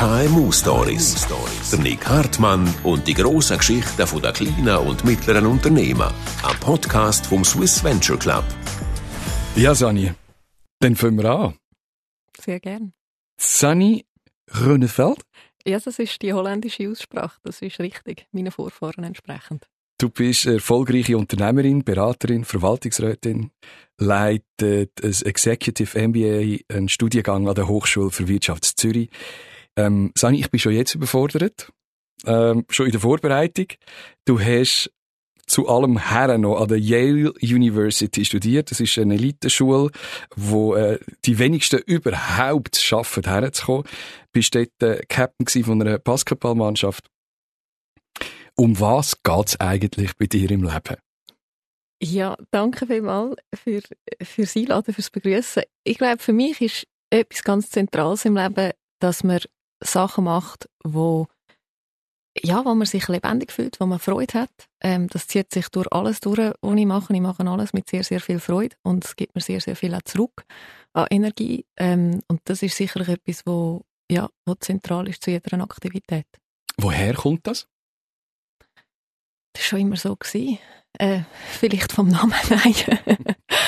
KMU Stories. Der Nick Hartmann und die grossen Geschichten der kleinen und mittleren Unternehmen. Ein Podcast vom Swiss Venture Club. Ja, Sani, dann fangen wir an. Sehr gern. Sani Rönnefeld? Ja, das ist die holländische Aussprache. Das ist richtig, meinen Vorfahren entsprechend. Du bist erfolgreiche Unternehmerin, Beraterin, Verwaltungsrätin, leitet ein Executive MBA, einen Studiengang an der Hochschule für Wirtschaft Zürich. Ähm, Sani, ich bin schon jetzt überfordert, ähm, schon in der Vorbereitung. Du hast zu allem her noch an der Yale University studiert. Das ist eine Eliteschule, wo äh, die wenigsten überhaupt schaffen, herzukommen. Bist dort äh, Captain von einer Basketballmannschaft. Um was geht's eigentlich bei dir im Leben? Ja, danke vielmals für, für das Einladen, fürs Begrüßen. Ich glaube, für mich ist etwas ganz Zentrales im Leben, dass man Sachen macht, wo ja, wo man sich lebendig fühlt, wo man Freude hat. Ähm, das zieht sich durch alles durch, was ich mache. Ich mache alles mit sehr, sehr viel Freude und es gibt mir sehr, sehr viel auch zurück an Energie. Ähm, und das ist sicherlich etwas, wo, ja, wo zentral ist zu jeder Aktivität. Woher kommt das? Das war schon immer so. Gewesen. Äh, vielleicht vom Namen, nein.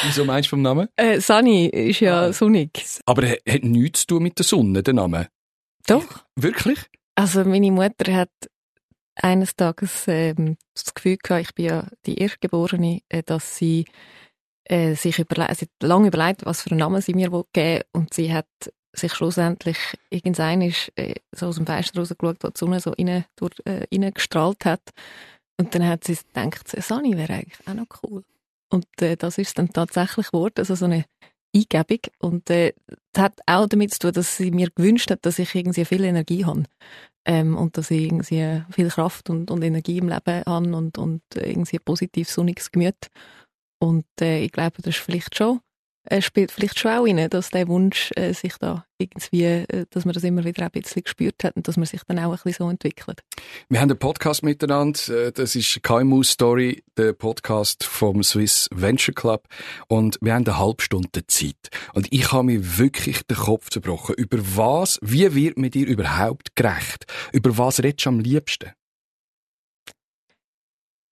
Wieso meinst du vom Namen? Äh, Sunny ist ja ah. sonnig. Aber er hat nichts zu tun mit der Sonne, der Name? Doch. Wirklich? Also meine Mutter hat eines Tages ähm, das Gefühl gehabt, ich bin ja die Erstgeborene, äh, dass sie äh, sich überle sie hat lange überlegt, was für einen Namen sie mir geben will und sie hat sich schlussendlich irgendein ist äh, so aus dem Fenster rausgeschaut, wo die Sonne so rein, durch, äh, reingestrahlt hat und dann hat sie gedacht, Sani wäre eigentlich auch noch cool. Und äh, das ist dann tatsächlich geworden, also so eine Eingebung. Und äh, das hat auch damit zu tun, dass sie mir gewünscht hat, dass ich irgendwie viel Energie habe. Ähm, und dass ich irgendwie viel Kraft und, und Energie im Leben habe und, und irgendwie ein positives, sonniges Gemüt. Und äh, ich glaube, das ist vielleicht schon äh, spielt vielleicht schon auch rein, dass der Wunsch äh, sich da irgendwie, äh, dass man das immer wieder ein bisschen gespürt hat und dass man sich dann auch ein bisschen so entwickelt. Wir haben einen Podcast miteinander, äh, das ist KMU Story, der Podcast vom Swiss Venture Club und wir haben eine halbe Stunde Zeit und ich habe mir wirklich den Kopf zerbrochen, über was, wie wird man dir überhaupt gerecht? Über was redest du am liebsten?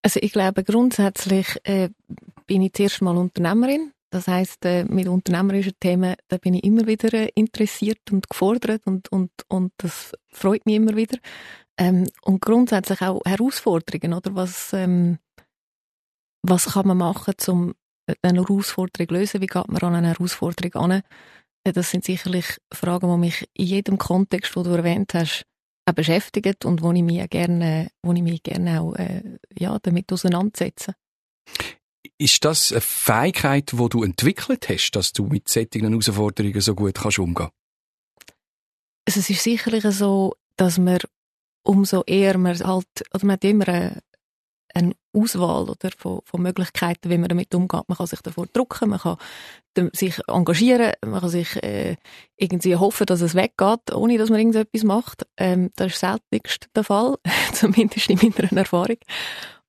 Also ich glaube grundsätzlich äh, bin ich zuerst mal Unternehmerin das heißt, äh, mit unternehmerischen Themen, da bin ich immer wieder äh, interessiert und gefordert und, und, und das freut mich immer wieder. Ähm, und grundsätzlich auch Herausforderungen, oder? Was, ähm, was kann man machen, um eine Herausforderung zu lösen? Wie geht man an eine Herausforderung an? Äh, das sind sicherlich Fragen, die mich in jedem Kontext, den du erwähnt hast, auch beschäftigen und wo ich mich gerne, wo ich mich gerne auch äh, ja, damit auseinandersetze. Ist das eine Fähigkeit, die du entwickelt hast, dass du mit solchen Herausforderungen so gut kannst umgehen also Es ist sicherlich so, dass man umso eher man halt, oder man hat immer eine, eine Auswahl oder, von, von Möglichkeiten, wie man damit umgeht. Man kann sich davor drucken, man kann sich engagieren, man kann sich äh, irgendwie hoffen, dass es weggeht, ohne dass man irgendetwas macht. Ähm, das ist seltenst der Fall, zumindest in meiner Erfahrung.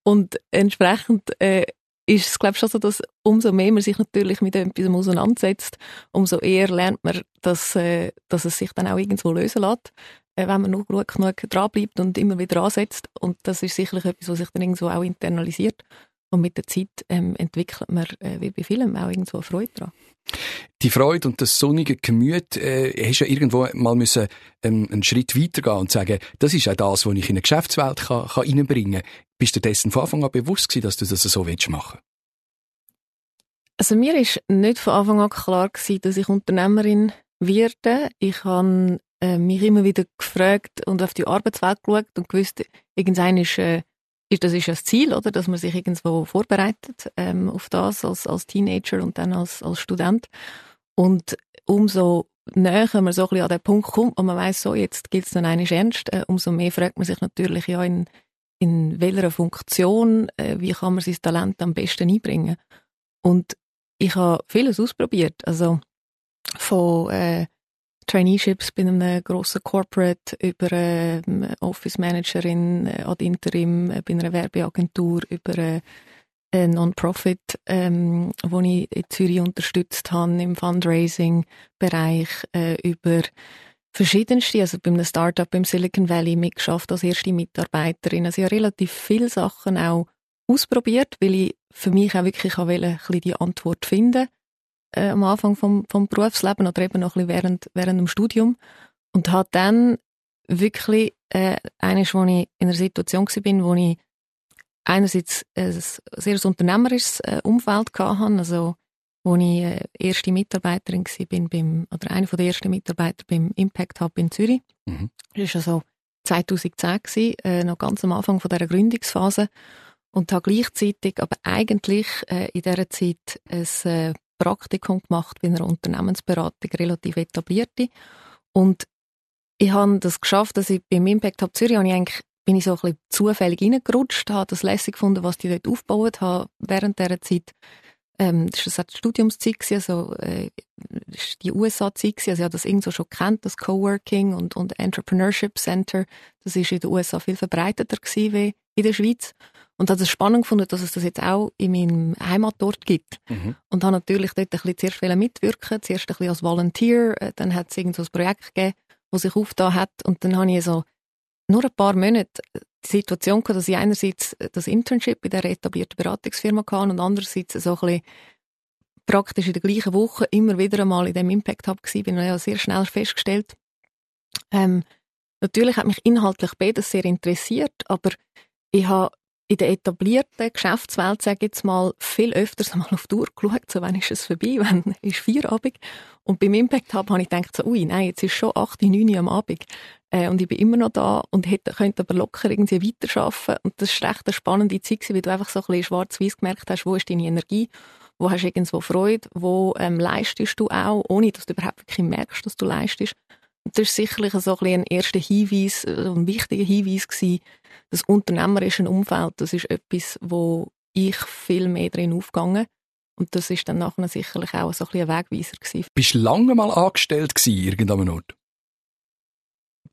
Und entsprechend äh, ist es, glaube ich, schon so, dass umso mehr man sich natürlich mit etwas auseinandersetzt, umso eher lernt man, dass, äh, dass es sich dann auch irgendwo lösen lässt, äh, wenn man nur gut genug dranbleibt und immer wieder ansetzt. Und das ist sicherlich etwas, was sich dann irgendwo auch internalisiert. Und mit der Zeit ähm, entwickelt man, äh, wie bei vielen, auch irgendwo Freude daran. Die Freude und das sonnige Gemüt, äh, hast ja irgendwo mal müssen, ähm, einen Schritt weitergehen und sagen, das ist auch das, was ich in eine Geschäftswelt kann, kann reinbringen kann. Bist du dessen von Anfang an bewusst gewesen, dass du das so willst machen Also mir ist nicht von Anfang an klar gewesen, dass ich Unternehmerin werde. Ich habe äh, mich immer wieder gefragt und auf die Arbeitswelt geschaut und gewusst, irgendein ist äh, ist, das ist ja das Ziel, oder? Dass man sich irgendwo vorbereitet ähm, auf das als, als Teenager und dann als, als Student. Und umso näher man so ein bisschen an den Punkt kommt, wo man weiß, so, jetzt gilt es dann eigentlich ernst, äh, umso mehr fragt man sich natürlich, ja, in, in welcher Funktion, äh, wie kann man sein Talent am besten einbringen. Und ich habe vieles ausprobiert, also von äh, Traineeships bei einem grossen Corporate über eine Office Managerin äh, ad interim äh, bei einer Werbeagentur über eine Non-Profit, ähm, wo ich in Zürich unterstützt habe im Fundraising-Bereich, äh, über verschiedenste, also bei einem Startup im Silicon Valley mitgeschafft als erste Mitarbeiterin. Also ich habe relativ viele Sachen auch ausprobiert, weil ich für mich auch wirklich auch ein bisschen die Antwort finden äh, am Anfang vom, vom Berufsleben oder eben noch ein bisschen während, während dem Studium und habe dann wirklich äh, eines, wo ich in einer Situation war, wo ich einerseits ein sehr unternehmerisches äh, Umfeld hatte, also wo ich äh, erste Mitarbeiterin war, bin beim, oder eine der ersten Mitarbeiter beim Impact Hub in Zürich. Mhm. Das war also 2010, gewesen, äh, noch ganz am Anfang von dieser Gründungsphase. Und habe gleichzeitig aber eigentlich äh, in dieser Zeit ein äh, Praktikum gemacht bei einer Unternehmensberatung, relativ etablierte. Und ich habe das geschafft, dass ich beim Impact Hub Zürich ich eigentlich, bin ich so ein bisschen zufällig reingerutscht, habe das lässig gefunden, was die dort aufgebaut haben während dieser Zeit ähm, das war eine Studiumszeit, also, äh, die USA-Zeit, also ich habe das irgendwo schon kennt, das Coworking und, und Entrepreneurship Center, das ist in den USA viel verbreiteter gewesen wie in der Schweiz. Und habe es spannend gefunden, dass es das jetzt auch in meinem Heimatort gibt. Mhm. Und habe natürlich dort ein bisschen zuerst mitwirken, zuerst ein bisschen als Volunteer, äh, dann hat es irgend so ein Projekt gegeben, das sich aufgetan hat und dann habe ich so nur ein paar Monate die Situation gehabt, dass ich einerseits das Internship in der etablierten Beratungsfirma hatte und andererseits so ein bisschen praktisch in der gleichen Woche immer wieder einmal in dem Impact Hub gewesen bin und ja sehr schnell festgestellt, ähm, natürlich hat mich inhaltlich beides sehr interessiert, aber ich habe in der etablierten Geschäftswelt, sage ich jetzt mal, viel öfters mal auf die Uhr geschaut, so wann ist es vorbei, wann ist Feierabend. Und beim Impact Hub habe ich gedacht, so, ui, nein, jetzt ist schon 8, 9 Uhr am Abend. Äh, und ich bin immer noch da und hätte, könnte aber locker irgendwie weiterarbeiten. Und das war echt eine spannende Zeit, weil du einfach so ein bisschen schwarz-weiß gemerkt hast, wo ist deine Energie, wo hast du irgendwo Freude, wo ähm, leistest du auch, ohne dass du überhaupt wirklich merkst, dass du leistest. Und das ist sicherlich so ein, ein erster Hinweis, äh, ein wichtiger Hinweis gewesen, das unternehmerische Umfeld, das ist etwas, wo ich viel mehr drin aufgegangen und das ist dann nachher sicherlich auch so ein, ein Wegweiser gewesen. Bist du lange mal angestellt gewesen, irgendeinem Ort?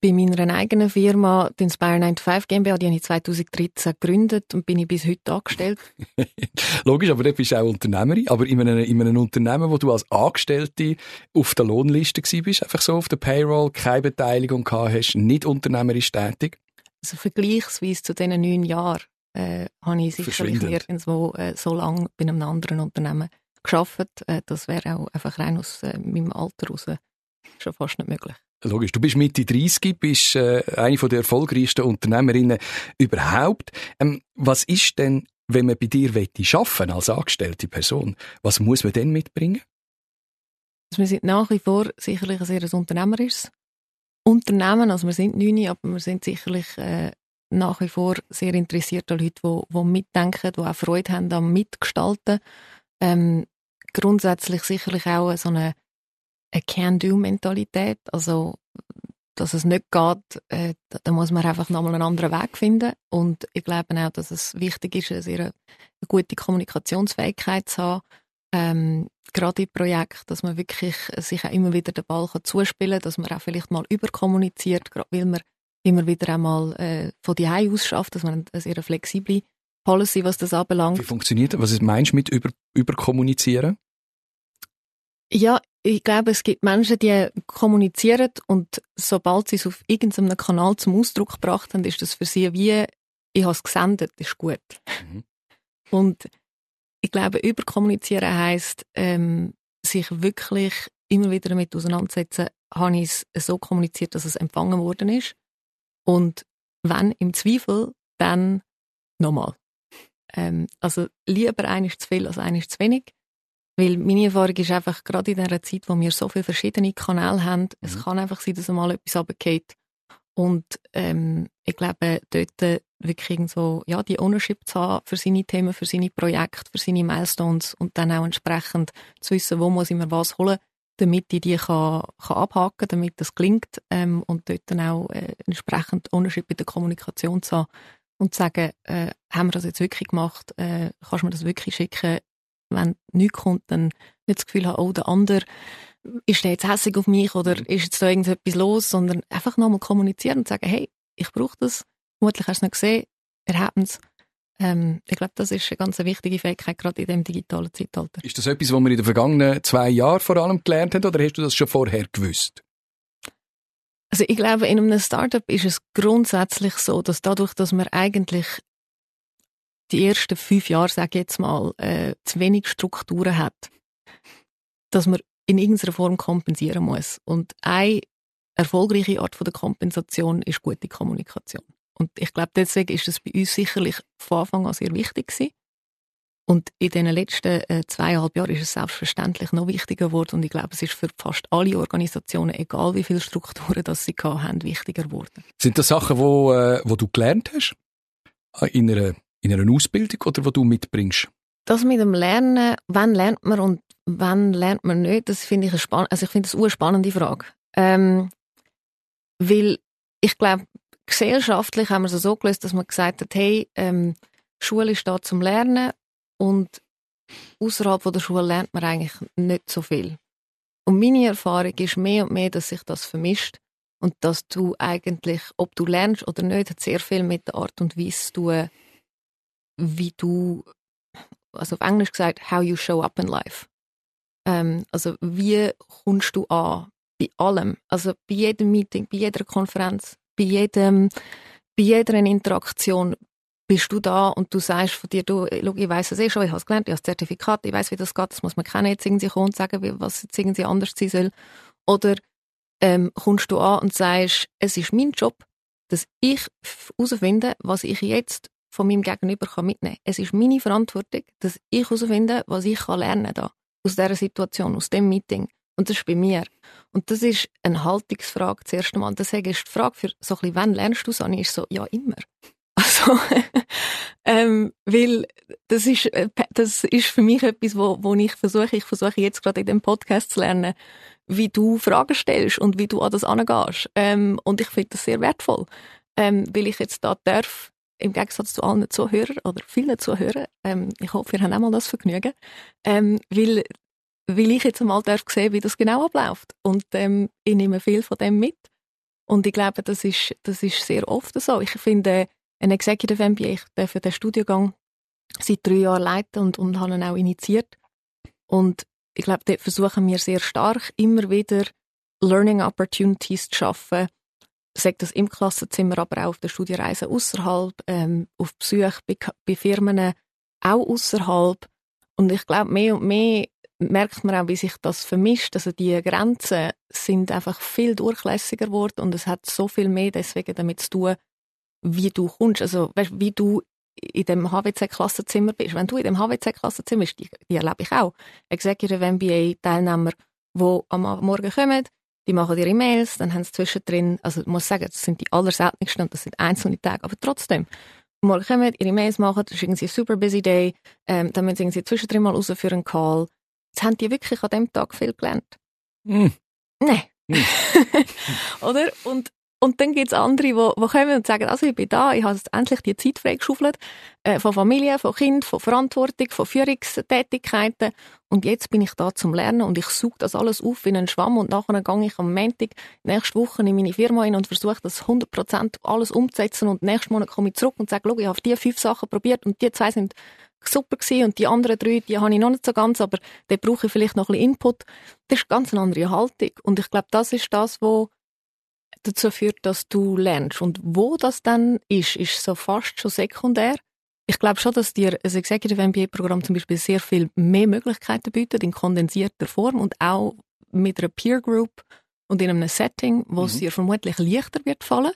Bei meiner eigenen Firma, die Inspire 95 GmbH, die habe ich 2013 gegründet und bin ich bis heute angestellt. Logisch, aber du bist auch Unternehmerin. Aber in einem, in einem Unternehmen, wo du als Angestellte auf der Lohnliste bist, einfach so auf der Payroll, keine Beteiligung gehabt hast, nicht unternehmerisch tätig? Also vergleichsweise zu diesen neun Jahren äh, habe ich sicherlich nirgendwo äh, so lange bei einem anderen Unternehmen geschafft. Äh, das wäre auch einfach rein aus äh, meinem Alter raus schon fast nicht möglich. Logisch, du bist Mitte 30, bist äh, eine der erfolgreichsten Unternehmerinnen überhaupt. Ähm, was ist denn, wenn man bei dir arbeiten als angestellte Person, was muss man denn mitbringen? Also wir sind nach wie vor sicherlich ein sehr unternehmerisches Unternehmen, also wir sind neun, aber wir sind sicherlich äh, nach wie vor sehr interessierte Leute, die, die mitdenken, die auch Freude haben am Mitgestalten. Ähm, grundsätzlich sicherlich auch so eine eine Can-Do-Mentalität. Also, dass es nicht geht, äh, da muss man einfach nochmal einen anderen Weg finden. Und ich glaube auch, dass es wichtig ist, eine sehr eine gute Kommunikationsfähigkeit zu haben. Ähm, gerade im Projekt, dass man wirklich sich auch immer wieder den Ball kann zuspielen kann, dass man auch vielleicht mal überkommuniziert, gerade weil man immer wieder einmal äh, von die aus schafft, dass man eine sehr flexible Policy, was das anbelangt. Wie funktioniert das? Was meinst du mit über, überkommunizieren? Ja, ich glaube, es gibt Menschen, die kommunizieren und sobald sie es auf irgendeinem Kanal zum Ausdruck gebracht haben, ist das für sie wie, ich habe es gesendet, ist gut. Mhm. Und ich glaube, überkommunizieren heisst, ähm, sich wirklich immer wieder damit auseinandersetzen, habe ich es so kommuniziert, dass es empfangen worden ist. Und wenn im Zweifel, dann nochmal. Ähm, also lieber eines zu viel als eines zu wenig. Weil meine Erfahrung ist einfach, gerade in dieser Zeit, wo wir so viele verschiedene Kanäle haben, mhm. es kann einfach sein, dass einmal etwas runtergeht. Und ähm, ich glaube, dort wirklich so, ja, die Ownership zu haben für seine Themen, für seine Projekte, für seine Milestones und dann auch entsprechend zu wissen, wo muss ich mir was holen, damit ich die kann, kann abhaken damit das gelingt ähm, und dort dann auch äh, entsprechend Ownership in der Kommunikation zu haben und zu sagen, äh, haben wir das jetzt wirklich gemacht, äh, kannst du mir das wirklich schicken, wenn nichts kommt, dann nicht das Gefühl haben, oh, der andere ist der jetzt hässig auf mich oder mhm. ist jetzt da irgendetwas los, sondern einfach nochmal kommunizieren und sagen, hey, ich brauche das, vermutlich hast du es nicht gesehen, wir haben es. Ähm, ich glaube, das ist eine ganz wichtige Fähigkeit, gerade in dem digitalen Zeitalter. Ist das etwas, was man in den vergangenen zwei Jahren vor allem gelernt hat, oder hast du das schon vorher gewusst? Also ich glaube, in einem Startup ist es grundsätzlich so, dass dadurch, dass man eigentlich die ersten fünf Jahre, sage ich jetzt mal, äh, zu wenig Strukturen hat, dass man in irgendeiner Form kompensieren muss. Und eine erfolgreiche Art von der Kompensation ist gute Kommunikation. Und ich glaube, deswegen ist es bei uns sicherlich von Anfang an sehr wichtig gewesen. Und in den letzten äh, zweieinhalb Jahren ist es selbstverständlich noch wichtiger geworden. Und ich glaube, es ist für fast alle Organisationen, egal wie viele Strukturen das sie haben, wichtiger geworden. Sind das Sachen, wo, äh, du gelernt hast? In einer, in einer Ausbildung oder wo du mitbringst? Das mit dem Lernen, wann lernt man und wann lernt man nicht, das finde ich eine spannende, also ich finde das eine spannende Frage. Ähm, weil ich glaube, gesellschaftlich haben wir es so gelöst, dass man gesagt hat, hey, ähm, Schule ist da zum Lernen und außerhalb der Schule lernt man eigentlich nicht so viel. Und meine Erfahrung ist mehr und mehr, dass sich das vermischt und dass du eigentlich, ob du lernst oder nicht, hat sehr viel mit der Art und Weise zu tun, wie du, also auf Englisch gesagt, how you show up in life. Ähm, also wie kommst du an bei allem, also bei jedem Meeting, bei jeder Konferenz, bei jedem, bei jeder Interaktion, bist du da und du sagst von dir, du, ich weiss es eh schon, ich habe es gelernt, ich habe das Zertifikat, ich weiß, wie das geht, das muss man kennen, jetzt irgendwie kommen und sagen, was jetzt irgendwie anders sein soll. Oder ähm, kommst du an und sagst, es ist mein Job, dass ich herausfinde, was ich jetzt von meinem Gegenüber kann mitnehmen kann. Es ist meine Verantwortung, dass ich herausfinde, was ich kann lernen da aus dieser Situation, aus dem Meeting. Und das ist bei mir. Und das ist eine Haltungsfrage zuerst einmal. Deswegen ist die Frage für so ein bisschen, wann lernst du es an, ist so, ja, immer. Also, ähm, weil das ist, äh, das ist für mich etwas, wo, wo ich versuche, ich versuche jetzt gerade in dem Podcast zu lernen, wie du Fragen stellst und wie du an das angehst. Ähm, und ich finde das sehr wertvoll, ähm, weil ich jetzt da darf, im Gegensatz zu allen Zuhörern oder vielen Zuhörern, ähm, ich hoffe, wir haben auch mal das Vergnügen, ähm, weil, weil ich jetzt einmal darf sehen, wie das genau abläuft. Und ähm, ich nehme viel von dem mit. Und ich glaube, das ist, das ist sehr oft so. Ich finde, ein Executive MBA. Ich darf den Studiengang seit drei Jahren leiten und, und habe ihn auch initiiert. Und ich glaube, dort versuchen wir sehr stark, immer wieder Learning Opportunities zu schaffen. Sagt das im Klassenzimmer, aber auch auf der Studienreise außerhalb, ähm, auf Besuch bei, bei Firmen auch außerhalb. Und ich glaube, mehr und mehr merkt man auch, wie sich das vermischt. Also die Grenzen sind einfach viel durchlässiger geworden und es hat so viel mehr deswegen damit zu tun, wie du kommst, also weißt, wie du in dem HWC-Klassenzimmer bist. Wenn du in dem HWC-Klassenzimmer bist, die, die erlebe ich auch. Executive MBA-Teilnehmer, die am Morgen kommen, die machen ihre E-Mails, dann haben sie zwischendrin, also ich muss sagen, das sind die allerseltensten und das sind einzelne Tage, aber trotzdem, morgen kommen, ihre E-Mails machen, das ist irgendwie ein super busy day, ähm, dann müssen sie zwischendrin mal raus für einen Call. Jetzt haben die wirklich an dem Tag viel gelernt. Mm. Nein. Mm. Oder? Und und dann gibt es andere, die, die kommen und sagen, also ich bin da, ich habe jetzt endlich die Zeit freigeschaufelt, äh, von Familie, von Kind, von Verantwortung, von Führungstätigkeiten. Und jetzt bin ich da zum Lernen und ich suche das alles auf wie einen Schwamm und nachher gehe ich am Montag nächste Woche in meine Firma hin und versuche das 100% alles umzusetzen und nächsten Monat komme ich zurück und sage, ich habe die fünf Sachen probiert und die zwei sind super gewesen und die anderen drei, die habe ich noch nicht so ganz, aber da brauche ich vielleicht noch ein bisschen Input. Das ist ganz eine andere Haltung und ich glaube, das ist das, was dazu führt, dass du lernst. Und wo das dann ist, ist so fast schon sekundär. Ich glaube schon, dass dir ein Executive MBA-Programm zum Beispiel sehr viel mehr Möglichkeiten bietet, in kondensierter Form und auch mit einer Peer Group und in einem Setting, wo mhm. es dir vermutlich leichter wird fallen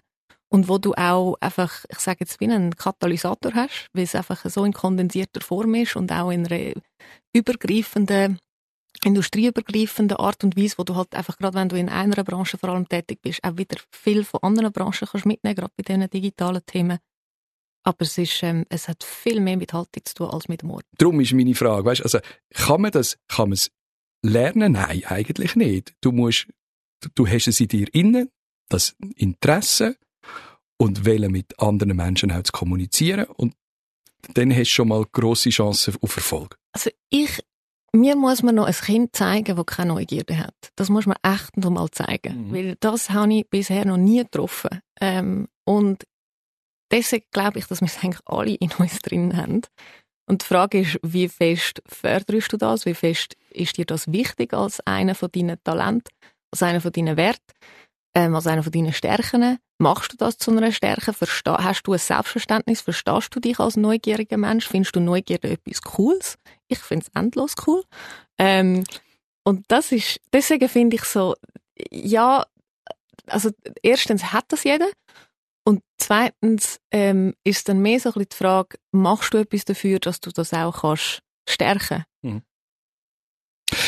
und wo du auch einfach, ich sage jetzt, wie einen Katalysator hast, weil es einfach so in kondensierter Form ist und auch in einer übergreifenden industrieübergreifende Art und Weise, wo du halt einfach gerade, wenn du in einer Branche vor allem tätig bist, auch wieder viel von anderen Branchen kannst mitnehmen, gerade bei diesen digitalen Themen. Aber es, ist, ähm, es hat viel mehr mit Haltung zu tun als mit dem Ort. Darum ist meine Frage, weißt, also kann man das, kann man es lernen? Nein, eigentlich nicht. Du musst, du, du hast es in dir innen, das Interesse und wählen mit anderen Menschen auch zu kommunizieren und dann hast du schon mal grosse Chancen auf Erfolg. Also ich mir muss man noch ein Kind zeigen, das keine Neugierde hat. Das muss man echt noch mal zeigen. Mhm. Weil das habe ich bisher noch nie getroffen. Ähm, und deswegen glaube ich, dass wir es eigentlich alle in uns drin haben. Und die Frage ist, wie fest förderst du das? Wie fest ist dir das wichtig als einer von deinen Talenten, als einer von deinen Werten? ähm, als einer von deinen Stärken. Machst du das zu einer Stärke? Verste hast du ein Selbstverständnis? Verstehst du dich als neugieriger Mensch? Findest du Neugierde etwas Cooles? Ich finde es endlos cool. Ähm, und das ist, deswegen finde ich so, ja, also erstens hat das jeder und zweitens ähm, ist dann mehr so ein bisschen die Frage, machst du etwas dafür, dass du das auch kannst stärken? Mhm.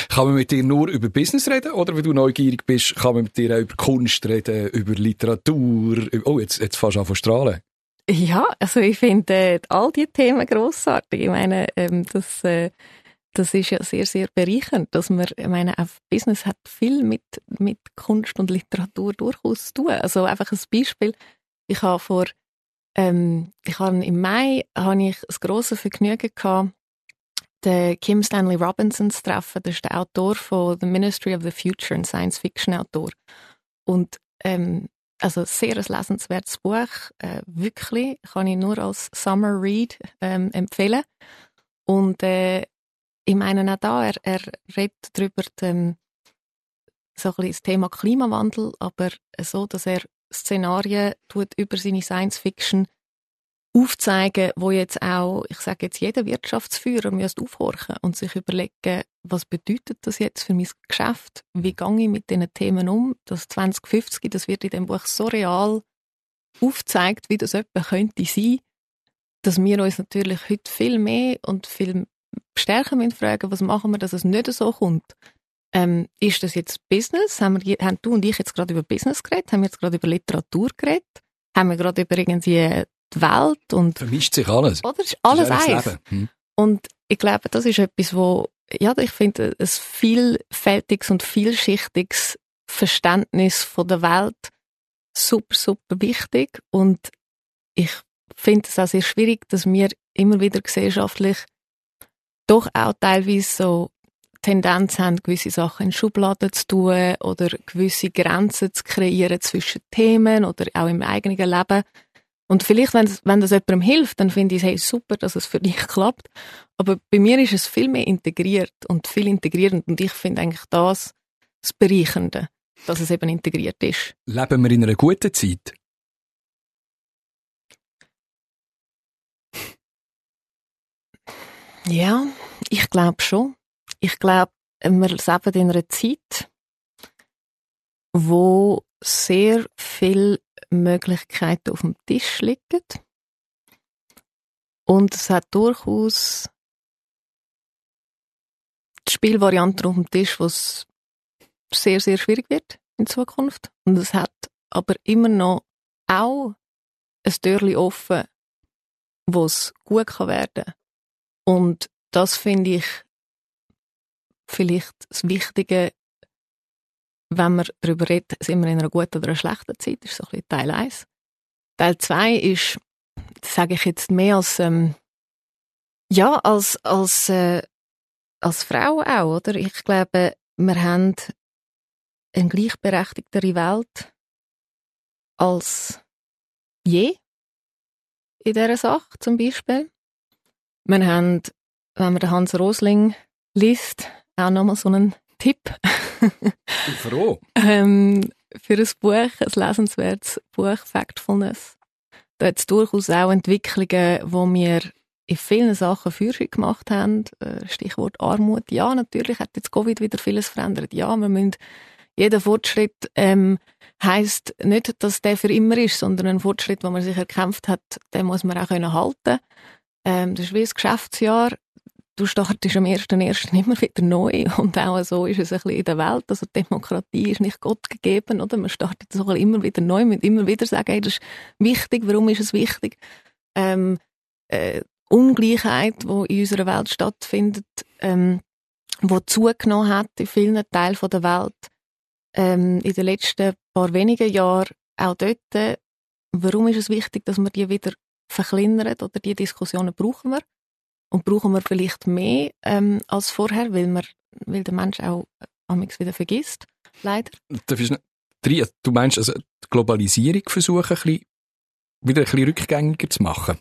Kann man mit dir nur über Business reden oder wenn du neugierig bist, kann man mit dir auch über Kunst reden, über Literatur? Oh, jetzt, jetzt fährst du an von strahlen. Ja, also ich finde äh, all diese Themen grossartig. Ich meine, ähm, das, äh, das ist ja sehr, sehr bereichernd, dass man, ich meine, auch Business hat viel mit, mit Kunst und Literatur durchaus zu tun. Also einfach ein Beispiel. Ich habe vor, ähm, ich habe im Mai habe ich das große Vergnügen gehabt, den Kim Stanley Robinson zu treffen. Das ist der Autor von The Ministry of the Future, ein Science-Fiction-Autor. Und ähm, also sehr ein lesenswertes Buch, äh, wirklich, kann ich nur als Summer Read ähm, empfehlen. Und äh, ich meine auch da, er, er redet darüber, ähm, so ein bisschen das Thema Klimawandel, aber so, dass er Szenarien tut über seine Science Fiction aufzeigen, wo jetzt auch, ich sage jetzt, jeder Wirtschaftsführer müsste aufhorchen und sich überlegen, was bedeutet das jetzt für mein Geschäft? Wie gehe ich mit diesen Themen um? Das 2050, das wird in dem Buch so real aufgezeigt, wie das etwa könnte sein, dass wir uns natürlich heute viel mehr und viel stärker müssen fragen, was machen wir, dass es nicht so kommt. Ähm, ist das jetzt Business? Haben, wir, haben du und ich jetzt gerade über Business geredet? Haben wir jetzt gerade über Literatur geredet? Haben wir gerade über irgendwie die Welt und... Vermischt sich alles. Oder? Ist alles eins. Hm. Und ich glaube, das ist etwas, wo, ja, ich finde, ein vielfältiges und vielschichtiges Verständnis von der Welt super, super wichtig. Und ich finde es auch sehr schwierig, dass wir immer wieder gesellschaftlich doch auch teilweise so Tendenz haben, gewisse Sachen in Schubladen zu tun oder gewisse Grenzen zu kreieren zwischen Themen oder auch im eigenen Leben. Und vielleicht, wenn, wenn das jemandem hilft, dann finde ich es hey, super, dass es für dich klappt. Aber bei mir ist es viel mehr integriert und viel integrierend. Und ich finde eigentlich das das Bereichernde, dass es eben integriert ist. Leben wir in einer guten Zeit? Ja, ich glaube schon. Ich glaube, wir leben in einer Zeit, wo sehr viele Möglichkeiten auf dem Tisch liegen. Und es hat durchaus Spielvarianten auf dem Tisch, wo es sehr, sehr schwierig wird in Zukunft. Und es hat aber immer noch auch ein Türchen offen, wo es gut kann werden kann. Und das finde ich vielleicht das Wichtige, wenn man darüber redet, sind wir in einer guten oder einer schlechten Zeit, das ist so ein bisschen Teil 1. Teil 2 ist, das sage ich jetzt mehr als, ähm, ja, als, als, äh, als Frau auch, oder? Ich glaube, wir haben eine gleichberechtigtere Welt als je in dieser Sache zum Beispiel. Wir haben, wenn man Hans Rosling liest, auch nochmal so einen Tipp. Ich froh. ähm, für ein Buch, ein lesenswertes Buch, Factfulness. Da hat es durchaus auch Entwicklungen, wo wir in vielen Sachen Forschung gemacht haben. Äh, Stichwort Armut. Ja, natürlich hat jetzt Covid wieder vieles verändert. Ja, wir müssen, jeder Fortschritt ähm, heißt nicht, dass der für immer ist, sondern ein Fortschritt, den man sich erkämpft hat, den muss man auch können halten. Ähm, das ist wie ein Geschäftsjahr du startest am 1.1. immer wieder neu und auch so ist es ein bisschen in der Welt. Also Demokratie ist nicht Gott gegeben, oder? Man startet so immer wieder neu, mit immer wieder sagen, hey, das ist wichtig, warum ist es wichtig? Ähm, äh, Ungleichheit, die in unserer Welt stattfindet, ähm, wo zugenommen hat in vielen Teilen der Welt, ähm, in den letzten paar wenigen Jahren, auch dort, warum ist es wichtig, dass wir die wieder verkleinern oder die Diskussionen brauchen wir? Und brauchen wir vielleicht mehr ähm, als vorher, weil, man, weil der Mensch auch amigs wieder vergisst, leider. Du meinst, also die Globalisierung versuchen, ein bisschen, wieder ein bisschen rückgängiger zu machen?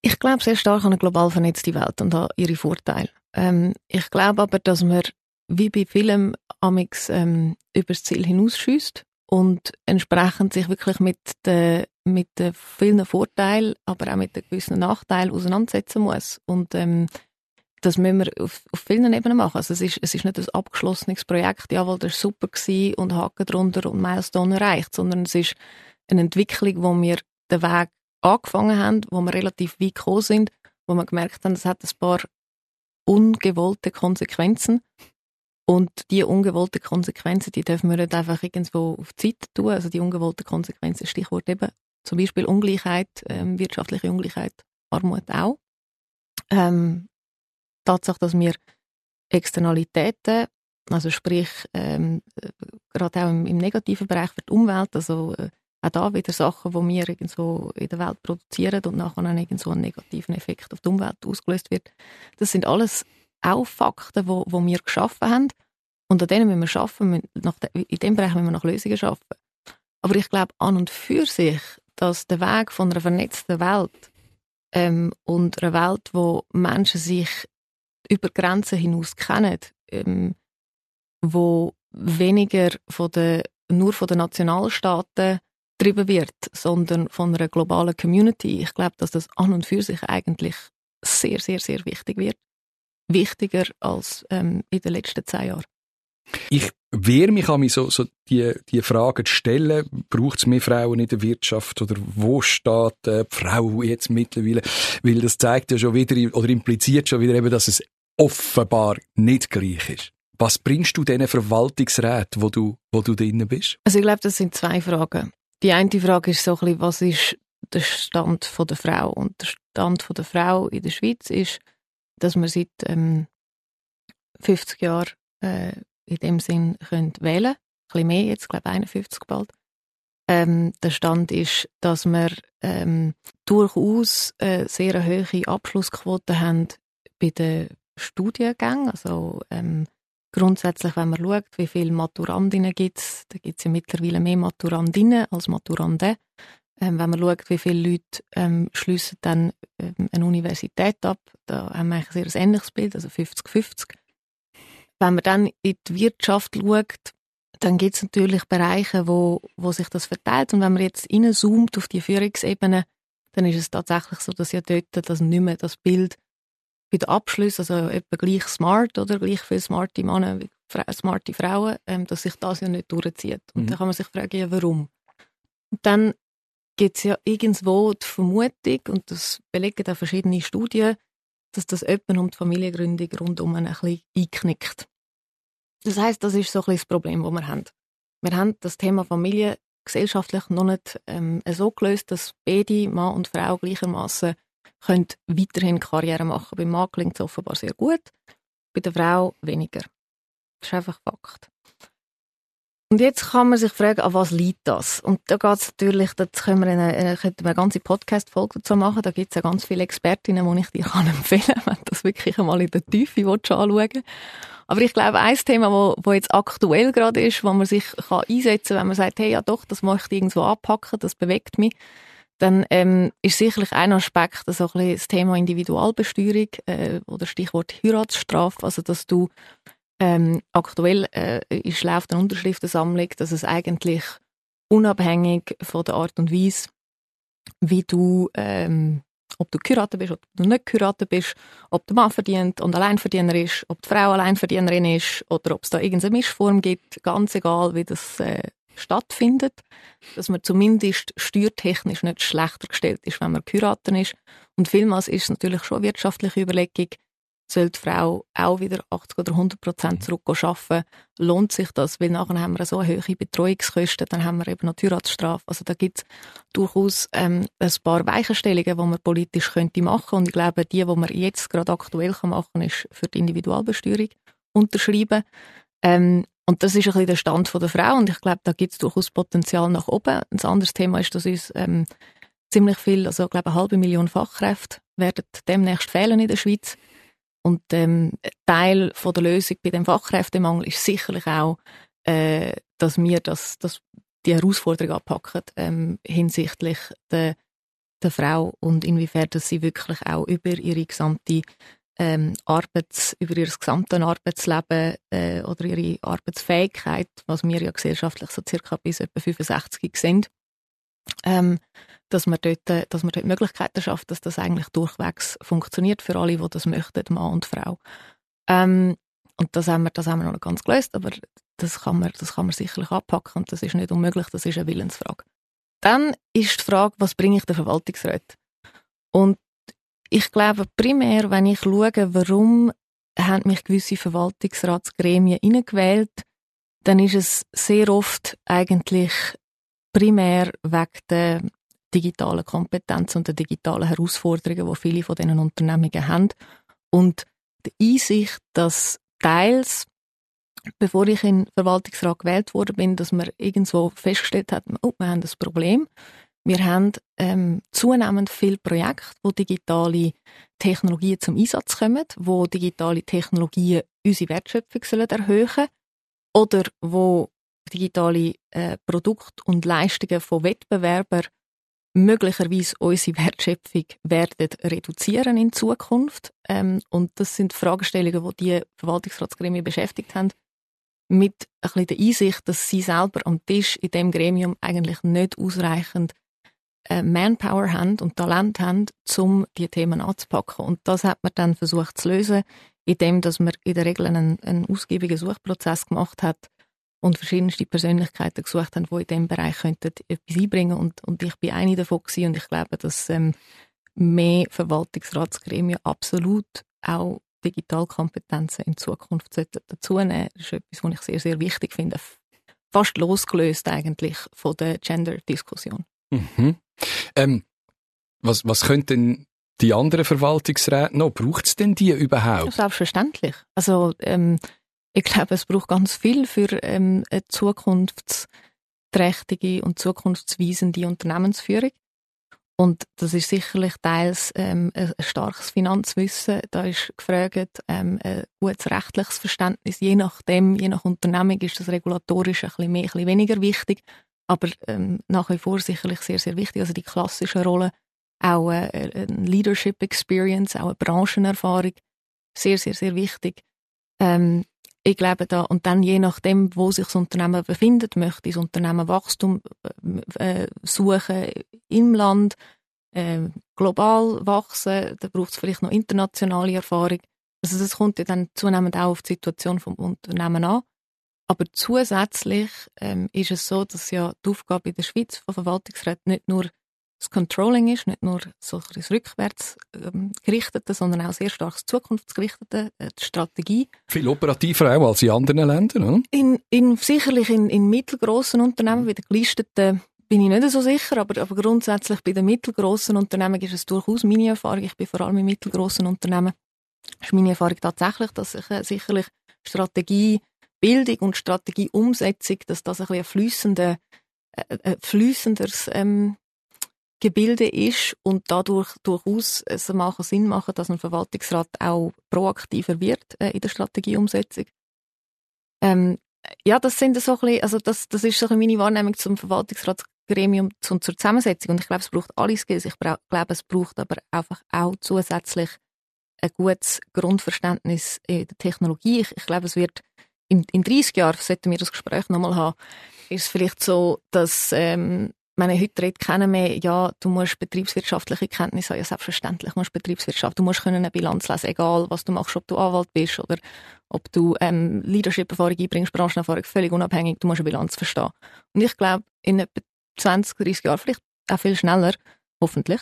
Ich glaube sehr stark an eine global vernetzte Welt und an ihre Vorteile. Ähm, ich glaube aber, dass wir wie bei Filmen amix ähm, übers Ziel hinausschießt und entsprechend sich wirklich mit den mit den vielen Vorteilen, aber auch mit gewissen Nachteilen auseinandersetzen muss. Und ähm, das müssen wir auf, auf vielen Ebenen machen. Also es ist, es ist nicht ein abgeschlossenes Projekt, jawohl, das war super gewesen und Haken drunter und Milestone erreicht, sondern es ist eine Entwicklung, wo wir den Weg angefangen haben, wo wir relativ weit gekommen sind, wo wir gemerkt haben, es hat ein paar ungewollte Konsequenzen und die ungewollten Konsequenzen, die dürfen wir nicht einfach irgendwo auf die Seite tun. Also die ungewollten Konsequenzen, Stichwort eben zum Beispiel Ungleichheit, ähm, wirtschaftliche Ungleichheit, Armut auch. Ähm, Tatsache, dass wir Externalitäten, also sprich ähm, gerade auch im, im, negativen Bereich für die Umwelt, also äh, auch da wieder Sachen, die wir irgendwo in der Welt produzieren und nachher dann irgendwo einen negativen Effekt auf die Umwelt ausgelöst wird. Das sind alles auch Fakten, die wo, wo wir geschaffen haben. Und an denen müssen wir schaffen. In dem Bereich müssen wir nach Lösungen schaffen. Aber ich glaube an und für sich, dass der Weg von einer vernetzten Welt ähm, und einer Welt, wo Menschen sich über Grenzen hinaus kennen, ähm, wo weniger von der, nur von den Nationalstaaten getrieben wird, sondern von einer globalen Community. Ich glaube, dass das an und für sich eigentlich sehr, sehr, sehr wichtig wird wichtiger als ähm, in den letzten zehn Jahren. Ich wehre mich an mich so, so die, die Fragen stellen. Braucht es mehr Frauen in der Wirtschaft oder wo steht die Frau jetzt mittlerweile? Weil das zeigt ja schon wieder oder impliziert schon wieder eben, dass es offenbar nicht gleich ist. Was bringst du diesen Verwaltungsräten, wo du, wo du drin bist? Also ich glaube, das sind zwei Fragen. Die eine Frage ist so ein bisschen, was ist der Stand von der Frau? Und der Stand von der Frau in der Schweiz ist, dass wir seit ähm, 50 Jahren äh, in dem Sinn können wählen können. Ein bisschen mehr jetzt, glaube ich 51 bald. Ähm, der Stand ist, dass wir ähm, durchaus äh, sehr eine hohe Abschlussquote haben bei den Studiengängen. Also ähm, grundsätzlich, wenn man schaut, wie viele Maturandinnen gibt es, da gibt es ja mittlerweile mehr Maturandinnen als Maturanden. Ähm, wenn man schaut, wie viele Leute ähm, schliessen dann ähm, eine Universität ab, da haben wir eigentlich ein sehr ähnliches Bild, also 50-50. Wenn man dann in die Wirtschaft schaut, dann gibt es natürlich Bereiche, wo, wo sich das verteilt. Und wenn man jetzt reinzoomt auf die Führungsebene, dann ist es tatsächlich so, dass ja dort das nicht mehr das Bild bei den Abschlüssen, also etwa gleich smart oder gleich viele smarte Männer wie smarte Frauen, ähm, dass sich das ja nicht durchzieht. Und mhm. dann kann man sich fragen, ja, warum? Und dann gibt es ja irgendwo die Vermutung, und das belegen auch verschiedene Studien, dass das etwa um die Familiengründung rundum ein bisschen einknickt. Das heißt, das ist so ein bisschen das Problem, das wir haben. Wir haben das Thema Familie gesellschaftlich noch nicht ähm, so gelöst, dass beide, Mann und Frau, gleichermaßen können weiterhin Karriere machen. Beim Mann klingt es offenbar sehr gut, bei der Frau weniger. Das ist einfach Fakt. Und jetzt kann man sich fragen, an was liegt das? Und da geht es natürlich, da können wir eine, eine, eine ganze Podcast-Folge dazu machen. Da gibt es ja ganz viele Expertinnen, die ich dir empfehlen kann, wenn du das wirklich einmal in der Tiefe anschauen willst. Aber ich glaube, ein Thema, wo, wo jetzt aktuell gerade ist, wo man sich kann einsetzen kann, wenn man sagt, hey, ja doch, das möchte ich irgendwo anpacken, das bewegt mich, dann ähm, ist sicherlich ein Aspekt so ein bisschen das Thema Individualbesteuerung äh, oder Stichwort Heiratsstrafe, also dass du ähm, aktuell äh, ist läuft eine Unterschriftensammlung, dass es eigentlich unabhängig von der Art und Weise, wie du, ähm, ob du geheiratet bist, ob du nicht geheiratet bist, ob der Mann verdient und Alleinverdiener ist, ob die Frau Alleinverdienerin ist oder ob es da irgendeine Mischform gibt, ganz egal, wie das äh, stattfindet, dass man zumindest steuertechnisch nicht schlechter gestellt ist, wenn man geheiratet ist. Und vielmals ist es natürlich schon eine wirtschaftliche Überlegung, soll die Frau auch wieder 80 oder 100 Prozent zurück arbeiten, lohnt sich das, weil nachher haben wir so hohe Betreuungskosten, dann haben wir eben noch die Heiratsstrafe. Also da gibt es durchaus ähm, ein paar Weichenstellungen, die man politisch könnte machen und ich glaube, die, die man jetzt gerade aktuell machen kann, ist für die Individualbesteuerung unterschreiben. Ähm, und das ist ein bisschen der Stand der Frau und ich glaube, da gibt es durchaus Potenzial nach oben. Ein anderes Thema ist, dass uns ähm, ziemlich viel, also ich glaube eine halbe Million Fachkräfte werden demnächst fehlen in der Schweiz. Und ähm, Teil von der Lösung bei dem Fachkräftemangel ist sicherlich auch, äh, dass wir das, das die Herausforderung anpacken ähm, hinsichtlich der, der Frau und inwiefern dass sie wirklich auch über ihre gesamte ähm, Arbeits, über ihr gesamtes Arbeitsleben äh, oder ihre Arbeitsfähigkeit, was wir ja gesellschaftlich so circa bis etwa 65 sind, ähm, dass man dort, dass man dort Möglichkeiten schafft, dass das eigentlich durchwegs funktioniert für alle, die das möchten, Mann und Frau. Ähm, und das haben wir, das haben wir noch nicht ganz gelöst, aber das kann man, das kann man sicherlich anpacken und das ist nicht unmöglich, das ist eine Willensfrage. Dann ist die Frage, was bringe ich der Verwaltungsrat? Und ich glaube primär, wenn ich schaue, warum haben mich gewisse Verwaltungsratsgremien hineingewählt, dann ist es sehr oft eigentlich primär wegen der digitalen Kompetenz und der digitalen Herausforderungen, die viele von diesen Unternehmungen haben. Und die Einsicht, dass teils, bevor ich in den Verwaltungsrat gewählt worden bin, dass man irgendwo festgestellt hat, oh, wir haben ein Problem. Wir haben ähm, zunehmend viele Projekte, wo digitale Technologien zum Einsatz kommen, wo digitale Technologien unsere Wertschöpfung sollen erhöhen oder wo digitale äh, Produkte und Leistungen von Wettbewerbern möglicherweise unsere Wertschöpfung werden reduzieren in Zukunft. Ähm, und das sind Fragestellungen, die die Verwaltungsratsgremien beschäftigt haben, mit ein bisschen der Einsicht, dass sie selber am Tisch in dem Gremium eigentlich nicht ausreichend äh, Manpower haben und Talent haben, um diese Themen anzupacken. Und das hat man dann versucht zu lösen, indem dass man in der Regel einen, einen ausgiebigen Suchprozess gemacht hat, und verschiedenste Persönlichkeiten gesucht haben, die in diesem Bereich könnten etwas einbringen und, und ich bin eine davon gewesen, und ich glaube, dass ähm, mehr Verwaltungsratsgremien absolut auch Digitalkompetenzen in Zukunft dazu nehmen. Das ist etwas, was ich sehr, sehr wichtig finde. Fast losgelöst eigentlich von der Gender-Diskussion. Mhm. Ähm, was, was könnten die anderen Verwaltungsräte noch? Braucht es denn die überhaupt? Selbstverständlich. Also ähm, ich glaube, es braucht ganz viel für ähm, eine zukunftsträchtige und zukunftsweisende Unternehmensführung. Und das ist sicherlich teils ähm, ein starkes Finanzwissen. Da ist gefragt, ähm, ein gutes rechtliches Verständnis. Je nachdem, je nach Unternehmung ist das regulatorisch ein bisschen mehr, ein bisschen weniger wichtig. Aber ähm, nach wie vor sicherlich sehr, sehr wichtig. Also die klassische Rolle, auch äh, eine Leadership Experience, auch eine Branchenerfahrung. Sehr, sehr, sehr wichtig. Ähm, ich glaube da, und dann je nachdem, wo sich das Unternehmen befindet, möchte das Unternehmen Wachstum äh, suchen im Land, äh, global wachsen, da braucht es vielleicht noch internationale Erfahrung. Also das kommt ja dann zunehmend auch auf die Situation vom Unternehmen an. Aber zusätzlich ähm, ist es so, dass ja die Aufgabe in der Schweiz von Verwaltungsräten nicht nur das Controlling ist, nicht nur so ein rückwärts ähm, gerichtete, sondern auch sehr stark zukunftsgerichtete äh, Strategie. Viel operativer auch als in anderen Ländern, oder? In, in, sicherlich in, in mittelgroßen Unternehmen, wie den gelisteten bin ich nicht so sicher, aber, aber grundsätzlich bei den mittelgroßen Unternehmen ist es durchaus meine Erfahrung. Ich bin vor allem in mittelgroßen Unternehmen. ist meine Erfahrung tatsächlich, dass sich äh, sicherlich Strategiebildung und Strategieumsetzung, dass das ein bisschen ein fließender, äh, äh, fließenderes ähm, Gebilde ist und dadurch durchaus es machen Sinn machen, dass ein Verwaltungsrat auch proaktiver wird äh, in der Strategieumsetzung. Ähm, ja, das sind so ein bisschen, also das, das ist so ein meine Wahrnehmung zum Verwaltungsratsgremium und zur Zusammensetzung. Und ich glaube, es braucht alle Skills. Ich glaube, es braucht aber einfach auch zusätzlich ein gutes Grundverständnis in der Technologie. Ich, ich glaube, es wird in, in 30 Jahren, sollten wir das Gespräch nochmal haben, ist es vielleicht so, dass ähm, meine, heute redet keiner mehr, ja, du musst betriebswirtschaftliche Kenntnisse haben. Ja, selbstverständlich musst du Betriebswirtschaft. Du musst können eine Bilanz lesen, egal was du machst, ob du Anwalt bist oder ob du ähm, Leadership-Erfahrung einbringst, Branchenerfahrung, völlig unabhängig. Du musst eine Bilanz verstehen. Und ich glaube, in etwa 20, 30 Jahren, vielleicht auch viel schneller, hoffentlich,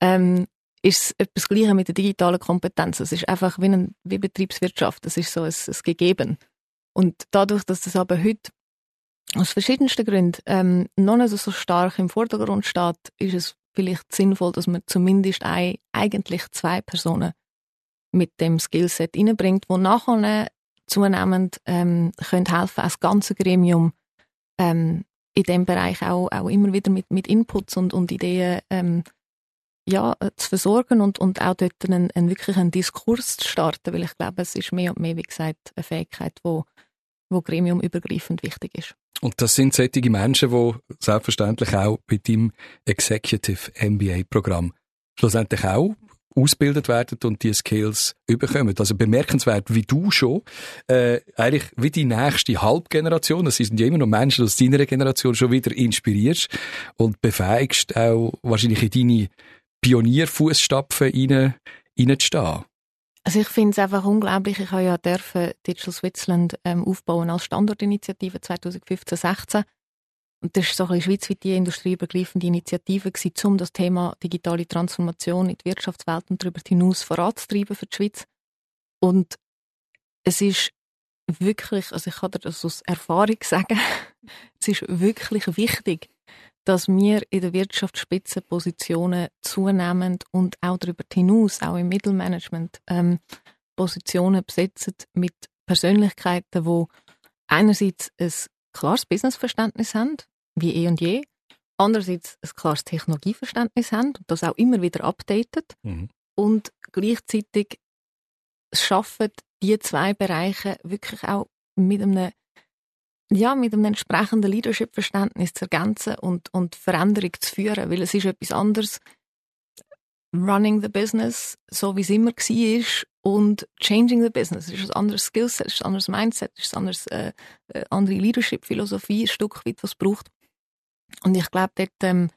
ähm, ist es etwas Gleiches mit der digitalen Kompetenz. Es ist einfach wie, ein, wie Betriebswirtschaft. Das ist so ein Gegeben. Und dadurch, dass das aber heute aus verschiedensten Gründen ähm, noch nicht so stark im Vordergrund steht, ist es vielleicht sinnvoll, dass man zumindest ein, eigentlich zwei Personen mit dem Skillset reinbringt, die nachher zunehmend ähm, können helfen, als ganze Gremium ähm, in dem Bereich auch, auch immer wieder mit, mit Inputs und, und Ideen ähm, ja, zu versorgen und, und auch dort einen, einen wirklichen Diskurs zu starten, weil ich glaube, es ist mehr und mehr, wie gesagt, eine Fähigkeit, die wo gremiumübergreifend wichtig ist. Und das sind solche Menschen, die selbstverständlich auch bei deinem Executive MBA-Programm schlussendlich auch ausgebildet werden und die Skills überkommen. Also bemerkenswert, wie du schon, äh, eigentlich wie die nächste Halbgeneration, das sind ja immer noch Menschen aus deiner Generation, schon wieder inspirierst und befähigst auch wahrscheinlich in deine Pionierfußstapfen rein, reinzustehen. Also ich finde es einfach unglaublich. Ich habe ja dürfen Digital Switzerland ähm, aufbauen als Standortinitiative 2015-16 und das war so ein bisschen schweizweit industrieübergreifende Initiative, gewesen, um das Thema digitale Transformation in die Wirtschaftswelt und darüber hinaus voranzutreiben für die Schweiz. Und es ist wirklich, also ich kann dir das aus Erfahrung sagen, es ist wirklich wichtig, dass wir in der Wirtschaftsspitze Positionen zunehmend und auch darüber hinaus, auch im Mittelmanagement, ähm, Positionen besetzen mit Persönlichkeiten, die einerseits ein klares Businessverständnis haben, wie eh und je, andererseits ein klares Technologieverständnis haben und das auch immer wieder updatet mhm. und gleichzeitig schaffen die zwei Bereiche wirklich auch mit einem ja, mit einem entsprechenden Leadership-Verständnis zu ergänzen und, und Veränderung zu führen, weil es ist etwas anderes, running the business, so wie es immer war, und changing the business. Es ist ein anderes Skillset, es ist ein anderes Mindset, es ist eine äh, äh, andere Leadership-Philosophie, ein Stück weit, was es braucht. Und ich glaube, dort ähm,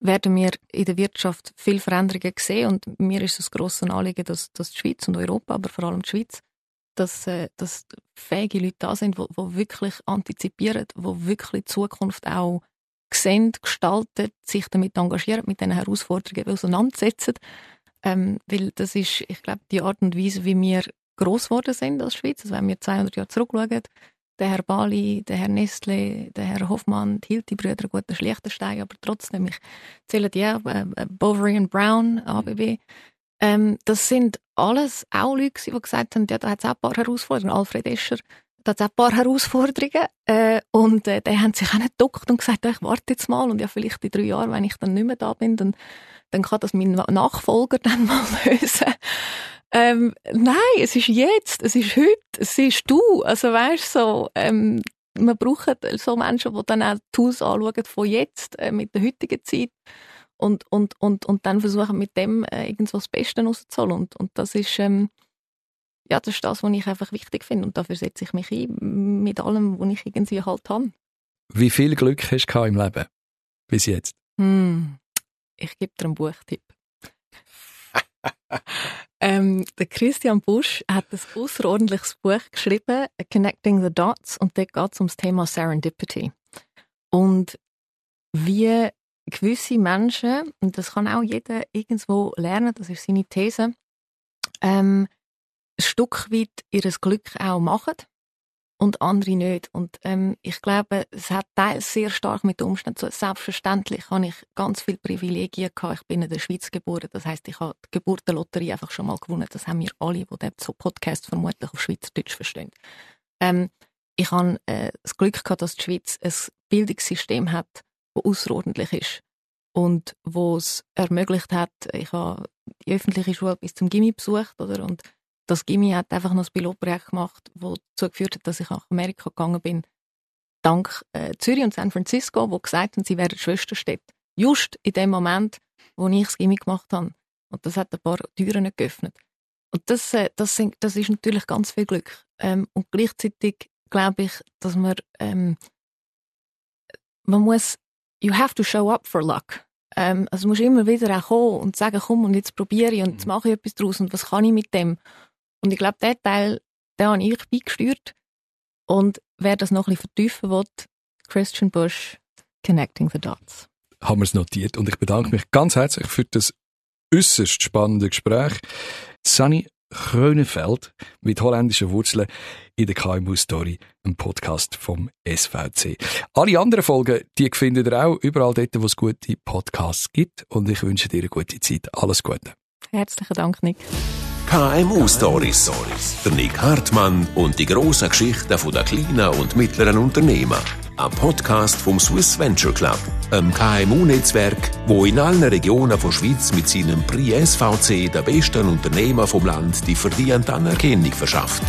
werden wir in der Wirtschaft viel Veränderungen sehen und mir ist es ein grosses Anliegen, dass, dass die Schweiz und Europa, aber vor allem die Schweiz, dass, äh, dass fähige Leute da sind, die wirklich antizipieren, die wirklich die Zukunft auch sehen, gestalten, sich damit engagieren, mit diesen Herausforderungen auseinandersetzen. Ähm, weil das ist, ich glaube, die Art und Weise, wie wir gross geworden sind als Schweiz. Also wenn wir 200 Jahre zurückschauen, der Herr Bali, der Herr Nestle, der Herr Hoffmann, die Hilti-Brüder, gut, der aber trotzdem, ich zähle die auch, äh, äh Bovary und Brown, ABB. Ähm, das sind alles auch Leute, die gesagt haben, ja, da hat es auch ein paar Herausforderungen. Alfred Escher, da hat es auch ein paar Herausforderungen. Äh, und äh, die haben sich auch nicht geduckt und gesagt, ich warte jetzt mal und ja, vielleicht in drei Jahren, wenn ich dann nicht mehr da bin, dann, dann kann das mein Nachfolger dann mal lösen. Ähm, nein, es ist jetzt, es ist heute, es ist du. Also weißt so, ähm, man braucht so Menschen, die dann auch Tools anschauen von jetzt, äh, mit der heutigen Zeit und, und, und, und dann versuchen mit dem äh, irgendwo das Beste rauszuholen. Und, und das ist, ähm, ja, das ist das, was ich einfach wichtig finde. Und dafür setze ich mich ein, mit allem, was ich irgendwie halt habe. Wie viel Glück hast du im Leben? Bis jetzt? Hm, ich gebe dir einen Buchtipp. ähm, der Christian Busch hat ein außerordentliches Buch geschrieben, Connecting the Dots, und dort geht es um das Thema Serendipity. Und wie gewisse Menschen, und das kann auch jeder irgendwo lernen, das ist seine These, ähm, ein Stück weit ihr Glück auch machen und andere nicht. Und ähm, ich glaube, es hat sehr stark mit den Umständen zu Selbstverständlich habe ich ganz viele Privilegien gehabt. Ich bin in der Schweiz geboren. Das heißt, ich habe die Geburtenlotterie einfach schon mal gewonnen. Das haben wir alle, die den Podcast vermutlich auf Schweizerdeutsch verstehen. Ähm, ich habe äh, das Glück gehabt, dass die Schweiz ein Bildungssystem hat, das außerordentlich ist und wo es ermöglicht hat, ich habe die öffentliche Schule bis zum Gimmi besucht, oder? Und das Gimmi hat einfach noch ein Pilotprojekt gemacht, das dazu geführt hat, dass ich nach Amerika gegangen bin. Dank äh, Zürich und San Francisco, wo gesagt haben, sie wären Schwesterstädte. Just in dem Moment, wo ich das Gimmi gemacht habe. Und das hat ein paar Türen geöffnet. Und das, äh, das, sind, das ist natürlich ganz viel Glück. Ähm, und gleichzeitig glaube ich, dass man, ähm, man muss, you have to show up for luck. Ähm, also musst immer wieder auch kommen und sagen, komm und jetzt probiere ich und jetzt mhm. mache ich etwas draus und was kann ich mit dem? Und ich glaube, diesen Teil, den habe ich beigesteuert. Und wer das noch ein bisschen vertiefen will, Christian Bush, Connecting the Dots. Haben wir es notiert und ich bedanke mich ganz herzlich für das äußerst spannende Gespräch. Sunny Krönefeld mit holländischen Wurzeln in der KMU Story, einem Podcast vom SVC. Alle anderen Folgen, die findet ihr auch überall dort, wo es gute Podcasts gibt. Und ich wünsche dir eine gute Zeit. Alles Gute. Herzlichen Dank, Nick. KMU Stories. Der Nick Hartmann und die grossen Geschichten der kleinen und mittleren Unternehmen. Ein Podcast vom Swiss Venture Club, einem KMU-Netzwerk, wo in allen Regionen der Schweiz mit seinem Prix SVC der besten Unternehmer vom Land die verdiente Anerkennung verschafft.